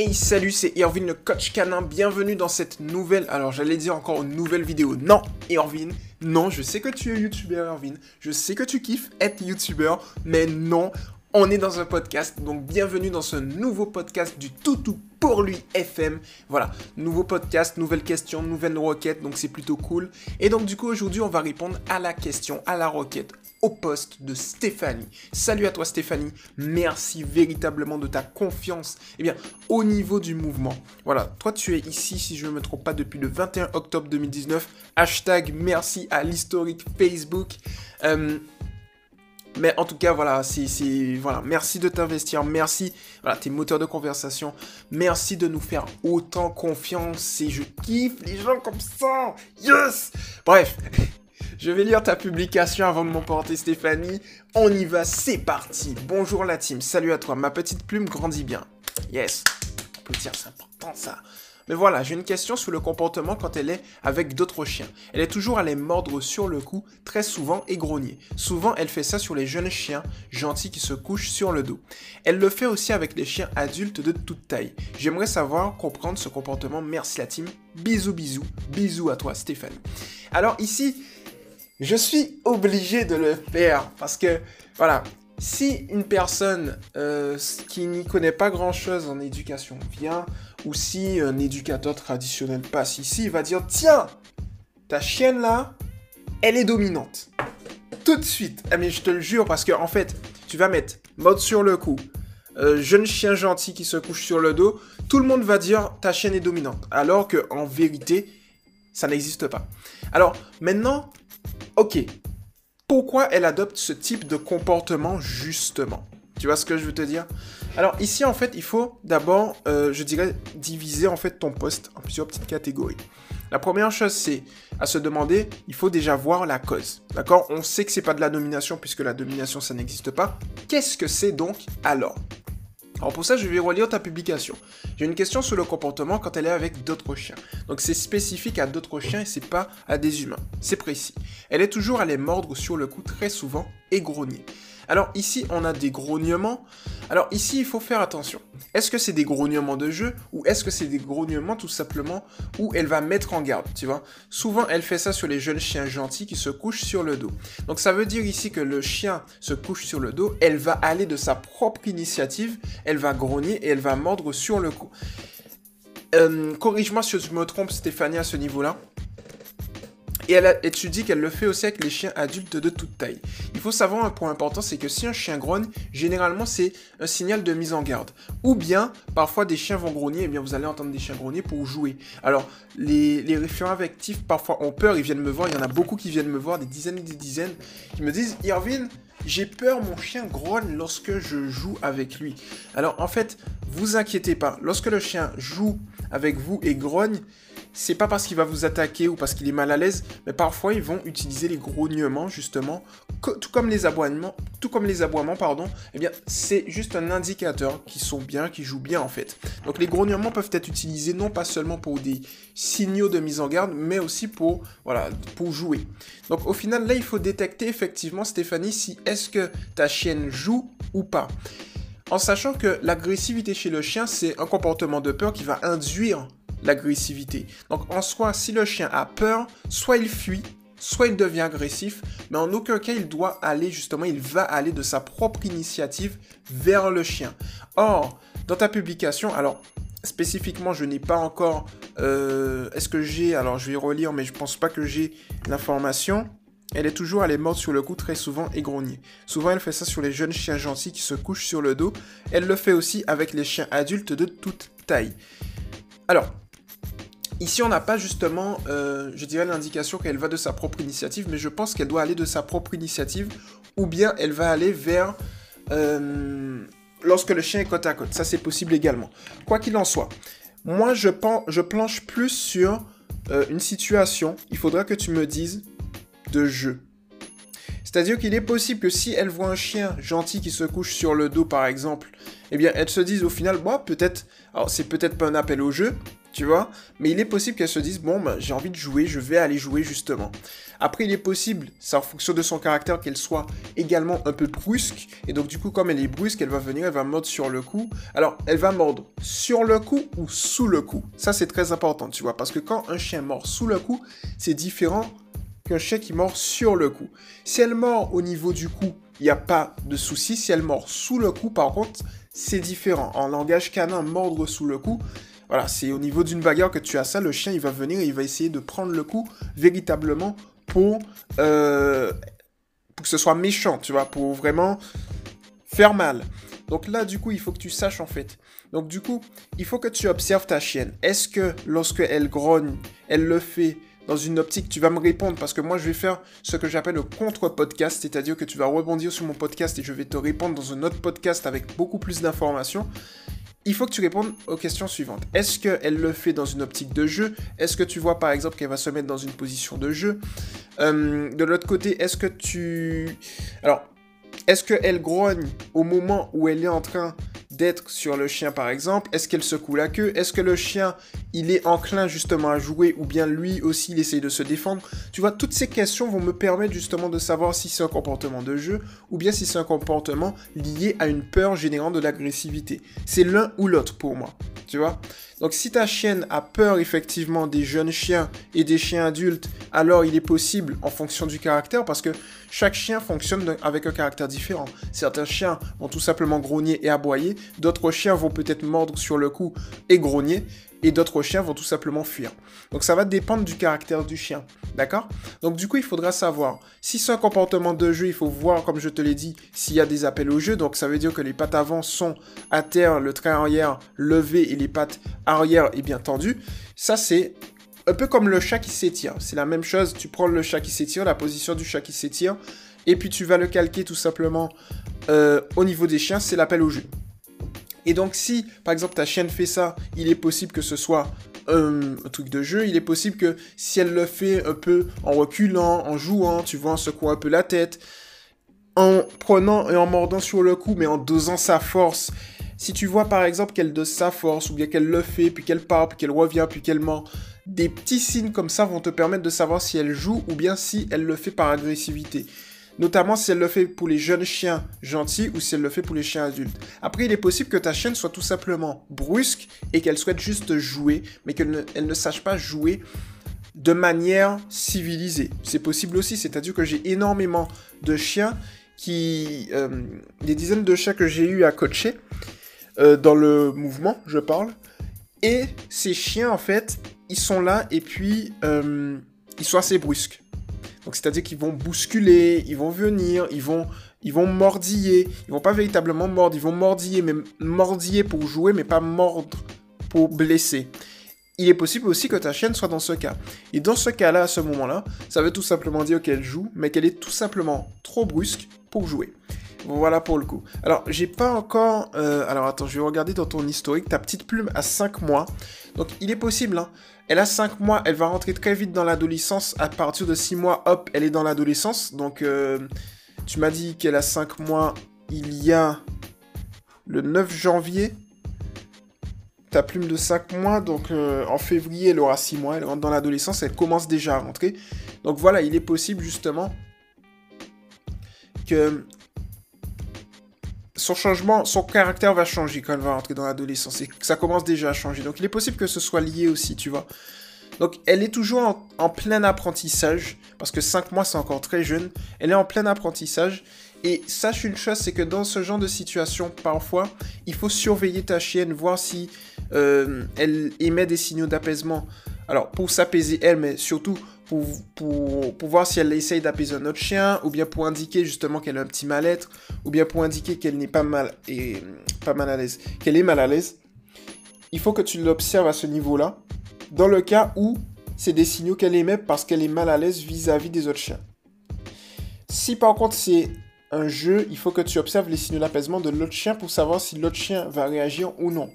Hey salut, c'est Irvin le coach canin, bienvenue dans cette nouvelle, alors j'allais dire encore une nouvelle vidéo, non Irvin, non je sais que tu es youtubeur Irvin, je sais que tu kiffes être youtubeur, mais non, on est dans un podcast, donc bienvenue dans ce nouveau podcast du Toutou pour lui FM. Voilà, nouveau podcast, nouvelle question, nouvelle requête, donc c'est plutôt cool. Et donc du coup aujourd'hui on va répondre à la question, à la requête, au poste de Stéphanie. Salut à toi Stéphanie, merci véritablement de ta confiance. Eh bien, au niveau du mouvement, voilà, toi tu es ici, si je ne me trompe pas, depuis le 21 octobre 2019. Hashtag merci à l'historique Facebook. Euh, mais en tout cas, voilà, c'est, voilà, merci de t'investir, merci, voilà, tes moteurs de conversation, merci de nous faire autant confiance, et je kiffe les gens comme ça, yes! Bref, je vais lire ta publication avant de m'emporter Stéphanie, on y va, c'est parti. Bonjour la team, salut à toi, ma petite plume grandit bien, yes, dire c'est important ça mais voilà, j'ai une question sur le comportement quand elle est avec d'autres chiens. Elle est toujours à les mordre sur le cou, très souvent et grogner. Souvent, elle fait ça sur les jeunes chiens gentils qui se couchent sur le dos. Elle le fait aussi avec les chiens adultes de toute taille. J'aimerais savoir comprendre ce comportement. Merci la team. Bisous, bisous. Bisous à toi, Stéphanie. Alors ici, je suis obligé de le faire parce que, voilà, si une personne euh, qui n'y connaît pas grand-chose en éducation vient, ou si un éducateur traditionnel passe ici, va dire, tiens, ta chienne là, elle est dominante. Tout de suite. Ah je te le jure, parce que en fait, tu vas mettre mode sur le cou, euh, jeune chien gentil qui se couche sur le dos, tout le monde va dire ta chienne est dominante. Alors que en vérité, ça n'existe pas. Alors maintenant, ok, pourquoi elle adopte ce type de comportement justement Tu vois ce que je veux te dire? Alors ici en fait il faut d'abord, euh, je dirais, diviser en fait ton poste en plusieurs petites catégories. La première chose c'est à se demander, il faut déjà voir la cause. D'accord? On sait que c'est pas de la domination puisque la domination ça n'existe pas. Qu'est-ce que c'est donc alors? Alors pour ça, je vais relire ta publication. J'ai une question sur le comportement quand elle est avec d'autres chiens. Donc c'est spécifique à d'autres chiens et c'est pas à des humains. C'est précis. Elle est toujours à les mordre sur le cou très souvent et grogner. Alors ici, on a des grognements. Alors ici, il faut faire attention. Est-ce que c'est des grognements de jeu ou est-ce que c'est des grognements tout simplement où elle va mettre en garde, tu vois? Souvent, elle fait ça sur les jeunes chiens gentils qui se couchent sur le dos. Donc ça veut dire ici que le chien se couche sur le dos, elle va aller de sa propre initiative, elle va grogner et elle va mordre sur le cou. Euh, corrige-moi si je me trompe, Stéphanie, à ce niveau-là. Et, elle tu dis qu'elle le fait aussi avec les chiens adultes de toute taille. Il faut savoir un point important, c'est que si un chien grogne, généralement c'est un signal de mise en garde. Ou bien, parfois des chiens vont grogner, et bien vous allez entendre des chiens grogner pour jouer. Alors, les, les référents affectifs parfois ont peur, ils viennent me voir, il y en a beaucoup qui viennent me voir, des dizaines et des dizaines, qui me disent, Irvin, j'ai peur, mon chien grogne lorsque je joue avec lui. Alors en fait, vous inquiétez pas. Lorsque le chien joue avec vous et grogne, c'est pas parce qu'il va vous attaquer ou parce qu'il est mal à l'aise, mais parfois ils vont utiliser les grognements justement, tout comme les aboiements, tout comme les aboiements pardon. Eh bien, c'est juste un indicateur qui sont bien, qui jouent bien en fait. Donc les grognements peuvent être utilisés non pas seulement pour des signaux de mise en garde, mais aussi pour pour jouer. Donc au final là, il faut détecter effectivement Stéphanie si est-ce que ta chienne joue ou pas en sachant que l'agressivité chez le chien, c'est un comportement de peur qui va induire l'agressivité. Donc en soi, si le chien a peur, soit il fuit, soit il devient agressif, mais en aucun cas il doit aller justement, il va aller de sa propre initiative vers le chien. Or, dans ta publication, alors spécifiquement, je n'ai pas encore. Euh, est-ce que j'ai Alors, je vais relire, mais je pense pas que j'ai l'information. Elle est toujours, elle est morte sur le cou très souvent et grogner. Souvent, elle fait ça sur les jeunes chiens gentils qui se couchent sur le dos. Elle le fait aussi avec les chiens adultes de toute taille. Alors, Ici, on n'a pas justement, euh, je dirais, l'indication qu'elle va de sa propre initiative, mais je pense qu'elle doit aller de sa propre initiative, ou bien elle va aller vers... Euh, lorsque le chien est côte à côte. Ça, c'est possible également. Quoi qu'il en soit, moi, je, je planche plus sur euh, une situation. Il faudra que tu me dises de jeu. C'est-à-dire qu'il est possible que si elle voit un chien gentil qui se couche sur le dos, par exemple, eh bien, elle se dise au final, bon, peut-être, alors c'est peut-être pas un appel au jeu, tu vois, mais il est possible qu'elle se dise, bon, ben, j'ai envie de jouer, je vais aller jouer justement. Après, il est possible, c'est en fonction de son caractère, qu'elle soit également un peu brusque, et donc du coup, comme elle est brusque, elle va venir, elle va mordre sur le cou. Alors, elle va mordre sur le cou ou sous le cou. Ça, c'est très important, tu vois, parce que quand un chien mord sous le cou, c'est différent qu'un chien qui mord sur le cou. Si elle mord au niveau du cou, il n'y a pas de souci. Si elle mord sous le cou, par contre, c'est différent. En langage canin, mordre sous le cou, voilà, c'est au niveau d'une bagarre que tu as ça. Le chien, il va venir il va essayer de prendre le coup véritablement pour, euh, pour que ce soit méchant, tu vois, pour vraiment faire mal. Donc là, du coup, il faut que tu saches en fait. Donc du coup, il faut que tu observes ta chienne. Est-ce que lorsque elle grogne, elle le fait dans une optique, tu vas me répondre parce que moi je vais faire ce que j'appelle le contre-podcast, c'est-à-dire que tu vas rebondir sur mon podcast et je vais te répondre dans un autre podcast avec beaucoup plus d'informations. Il faut que tu répondes aux questions suivantes. Est-ce qu'elle le fait dans une optique de jeu? Est-ce que tu vois par exemple qu'elle va se mettre dans une position de jeu? Euh, De l'autre côté, est-ce que tu... Alors, est-ce qu'elle grogne au moment où elle est en train d'être sur le chien par exemple Est-ce qu'elle secoue la queue? Est-ce que le chien, il est enclin justement à jouer ou bien lui aussi, il essaye de se défendre? Tu vois, toutes ces questions vont me permettre justement de savoir si c'est un comportement de jeu ou bien si c'est un comportement lié à une peur générant de l'agressivité. C'est l'un ou l'autre pour moi, tu vois. Donc si ta chienne a peur effectivement des jeunes chiens et des chiens adultes, alors il est possible en fonction du caractère parce que chaque chien fonctionne avec un caractère différent. Certains chiens vont tout simplement grogner et aboyer, d'autres chiens vont peut-être mordre sur le cou et grogner, et d'autres chiens vont tout simplement fuir. Donc ça va dépendre du caractère du chien, d'accord? Donc du coup, il faudra savoir si c'est un comportement de jeu, il faut voir, comme je te l'ai dit, s'il y a des appels au jeu. Donc ça veut dire que les pattes avant sont à terre, le train arrière levé et les pattes arrière est bien tendues. Ça c'est un peu comme le chat qui s'étire. C'est la même chose, tu prends le chat qui s'étire, la position du chat qui s'étire, et puis tu vas le calquer tout simplement euh, au niveau des chiens, c'est l'appel au jeu. Et donc si, par exemple, ta chienne fait ça, il est possible que ce soit un, truc de jeu. Il est possible que si elle le fait un peu en reculant, en jouant, tu vois, en secouant un peu la tête, en prenant et en mordant sur le cou, mais en dosant sa force. Si tu vois par exemple qu'elle dose sa force, ou bien qu'elle le fait, puis qu'elle part, puis qu'elle revient, puis qu'elle ment, des petits signes comme ça vont te permettre de savoir si elle joue ou bien si elle le fait par agressivité notamment si elle le fait pour les jeunes chiens gentils ou si elle le fait pour les chiens adultes. Après, il est possible que ta chienne soit tout simplement brusque et qu'elle souhaite juste jouer, mais qu'elle ne, sache pas jouer de manière civilisée. C'est possible aussi, c'est-à-dire que j'ai énormément de chiens qui... Euh, des dizaines de chiens que j'ai eu à coacher, euh, dans le mouvement, je parle, et ces chiens, en fait, ils sont là et puis euh, ils sont assez brusques. Donc c'est-à-dire qu'ils vont bousculer, ils vont venir, ils vont, mordiller. Ils vont pas véritablement mordre, ils vont mordiller, mais mordiller pour jouer, mais pas mordre pour blesser. Il est possible aussi que ta chienne soit dans ce cas. Et dans ce cas-là, à ce moment-là, ça veut tout simplement dire qu'elle joue, mais qu'elle est tout simplement trop brusque pour jouer. Voilà pour le coup. Alors, j'ai pas encore... Euh, alors, attends, je vais regarder dans ton historique. Ta petite plume a 5 mois. Donc, il est possible, hein. Elle a 5 mois, elle va rentrer très vite dans l'adolescence. À partir de 6 mois, hop, elle est dans l'adolescence. Donc, euh, tu m'as dit qu'elle a 5 mois il y a le 9 janvier. Ta plume de 5 mois, donc euh, en février, elle aura 6 mois. Elle rentre dans l'adolescence, elle commence déjà à rentrer. Donc voilà, il est possible justement que son changement, son caractère va changer quand elle va rentrer dans l'adolescence et ça commence déjà à changer. Donc il est possible que ce soit lié aussi, tu vois. Donc elle est toujours en, plein apprentissage, parce que 5 mois c'est encore très jeune, elle est en plein apprentissage. Et sache une chose, c'est que dans ce genre de situation, parfois, il faut surveiller ta chienne, voir si euh, elle émet des signaux d'apaisement. Alors pour s'apaiser elle, mais surtout pour, voir si elle essaye d'apaiser un autre chien, ou bien pour indiquer justement qu'elle a un petit mal-être, ou bien pour indiquer qu'elle n'est pas mal, et, pas mal à l'aise, qu'elle est mal à l'aise, il faut que tu l'observes à ce niveau-là, dans le cas où c'est des signaux qu'elle émet parce qu'elle est mal à l'aise vis-à-vis des autres chiens. Si par contre c'est un jeu, il faut que tu observes les signaux d'apaisement de l'autre chien pour savoir si l'autre chien va réagir ou non.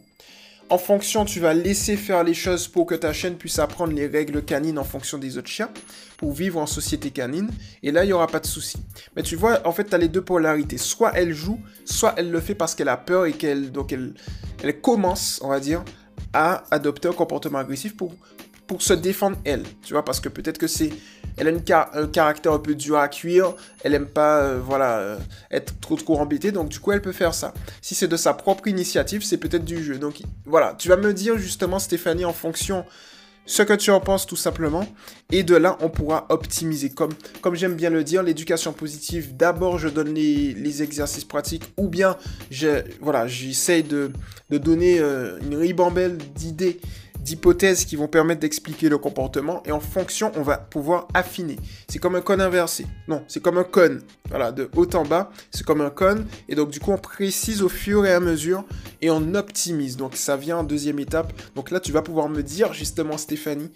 En fonction, tu vas laisser faire les choses pour que ta chaîne puisse apprendre les règles canines en fonction des autres chiens, pour vivre en société canine. Et là, il n'y aura pas de souci. Mais tu vois, en fait, tu as les deux polarités. Soit elle joue, soit elle le fait parce qu'elle a peur et qu'elle commence, on va dire, à adopter un comportement agressif pour, pour se défendre elle. Tu vois, parce que peut-être que c'est elle a un caractère un peu dur à cuire, elle aime pas euh, voilà euh, être trop trop embêtée, donc du coup elle peut faire ça. Si c'est de sa propre initiative, c'est peut-être du jeu. Donc voilà, tu vas me dire justement Stéphanie en fonction ce que tu en penses tout simplement. Et de là, on pourra optimiser. Comme, comme j'aime bien le dire, l'éducation positive, d'abord je donne les, exercices pratiques ou bien voilà, j'essaye de, de donner euh, une ribambelle d'idées d'hypothèses qui vont permettre d'expliquer le comportement et en fonction, on va pouvoir affiner. C'est comme un cône inversé. Non, c'est comme un cône. Voilà, de haut en bas, c'est comme un cône. Et donc, du coup, on précise au fur et à mesure et on optimise. Donc, ça vient en deuxième étape. Donc là, tu vas pouvoir me dire, justement, Stéphanie,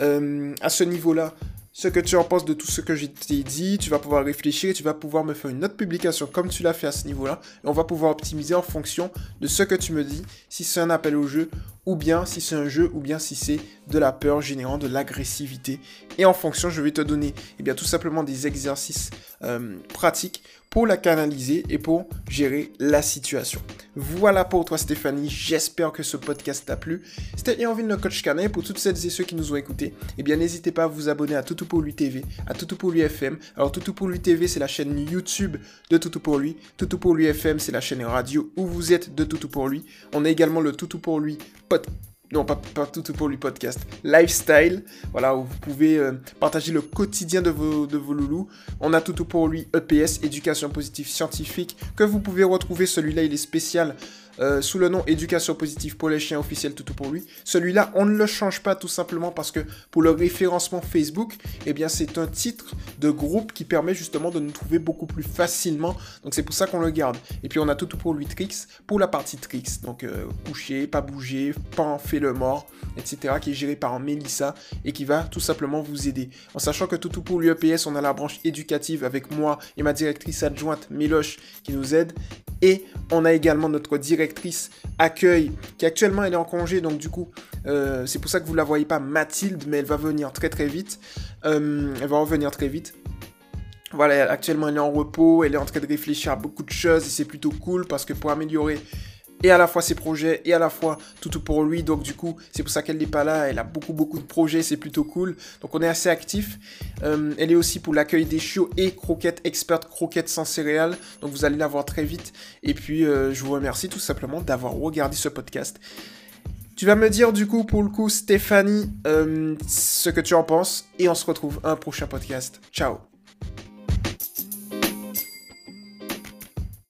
euh, à ce niveau-là, ce que tu en penses de tout ce que je t'ai dit, tu vas pouvoir réfléchir tu vas pouvoir me faire une autre publication comme tu l'as fait à ce niveau-là. Et on va pouvoir optimiser en fonction de ce que tu me dis, si c'est un appel au jeu, ou bien si c'est un jeu, ou bien si c'est de la peur générant de l'agressivité. Et en fonction, je vais te donner eh bien, tout simplement des exercices euh, pratiques pour la canaliser et pour gérer la situation. Voilà pour toi Stéphanie, j'espère que ce podcast t'a plu. C'était Envie le coach canin pour toutes celles et ceux qui nous ont écoutés. Eh bien n'hésitez pas à vous abonner à Toutou pour lui TV, à Toutou pour lui FM. Alors Toutou pour lui TV c'est la chaîne YouTube de Toutou pour lui. Toutou pour lui FM c'est la chaîne radio où vous êtes de Toutou pour lui. On a également le Toutou pour lui podcast non pas, tout pour lui podcast, lifestyle, voilà, où vous pouvez euh, partager le quotidien de vos, de vos loulous. On a tout pour lui EPS, éducation positive scientifique, que vous pouvez retrouver, celui-là il est spécial euh, sous le nom Éducation positive pour les chiens officiels tout pour lui. Celui-là, on ne le change pas tout simplement parce que pour le référencement Facebook, eh bien c'est un titre de groupe qui permet justement de nous trouver beaucoup plus facilement. Donc c'est pour ça qu'on le garde. Et puis on a tout pour lui Tricks pour la partie Tricks. Donc euh, coucher, pas bouger, pas fait le mort, etc. qui est géré par Melissa et qui va tout simplement vous aider. En sachant que tout pour lui EPS, on a la branche éducative avec moi et ma directrice adjointe Miloche qui nous aide. Et on a également notre directrice accueil qui actuellement elle est en congé, donc du coup euh, c'est pour ça que vous ne la voyez pas Mathilde, mais elle va venir très très vite. Euh, elle va revenir très vite. Voilà, actuellement elle est en repos, elle est en train de réfléchir à beaucoup de choses et c'est plutôt cool parce que pour améliorer et à la fois ses projets et à la fois tout, pour lui. Donc du coup, c'est pour ça qu'elle n'est pas là. Elle a beaucoup beaucoup de projets, c'est plutôt cool. Donc on est assez actif. Euh, elle est aussi pour l'accueil des chiots et croquettes experte croquettes sans céréales. Donc vous allez la voir très vite. Et puis euh, je vous remercie tout simplement d'avoir regardé ce podcast. Tu vas me dire du coup pour le coup Stéphanie euh, ce que tu en penses et on se retrouve un prochain podcast. Ciao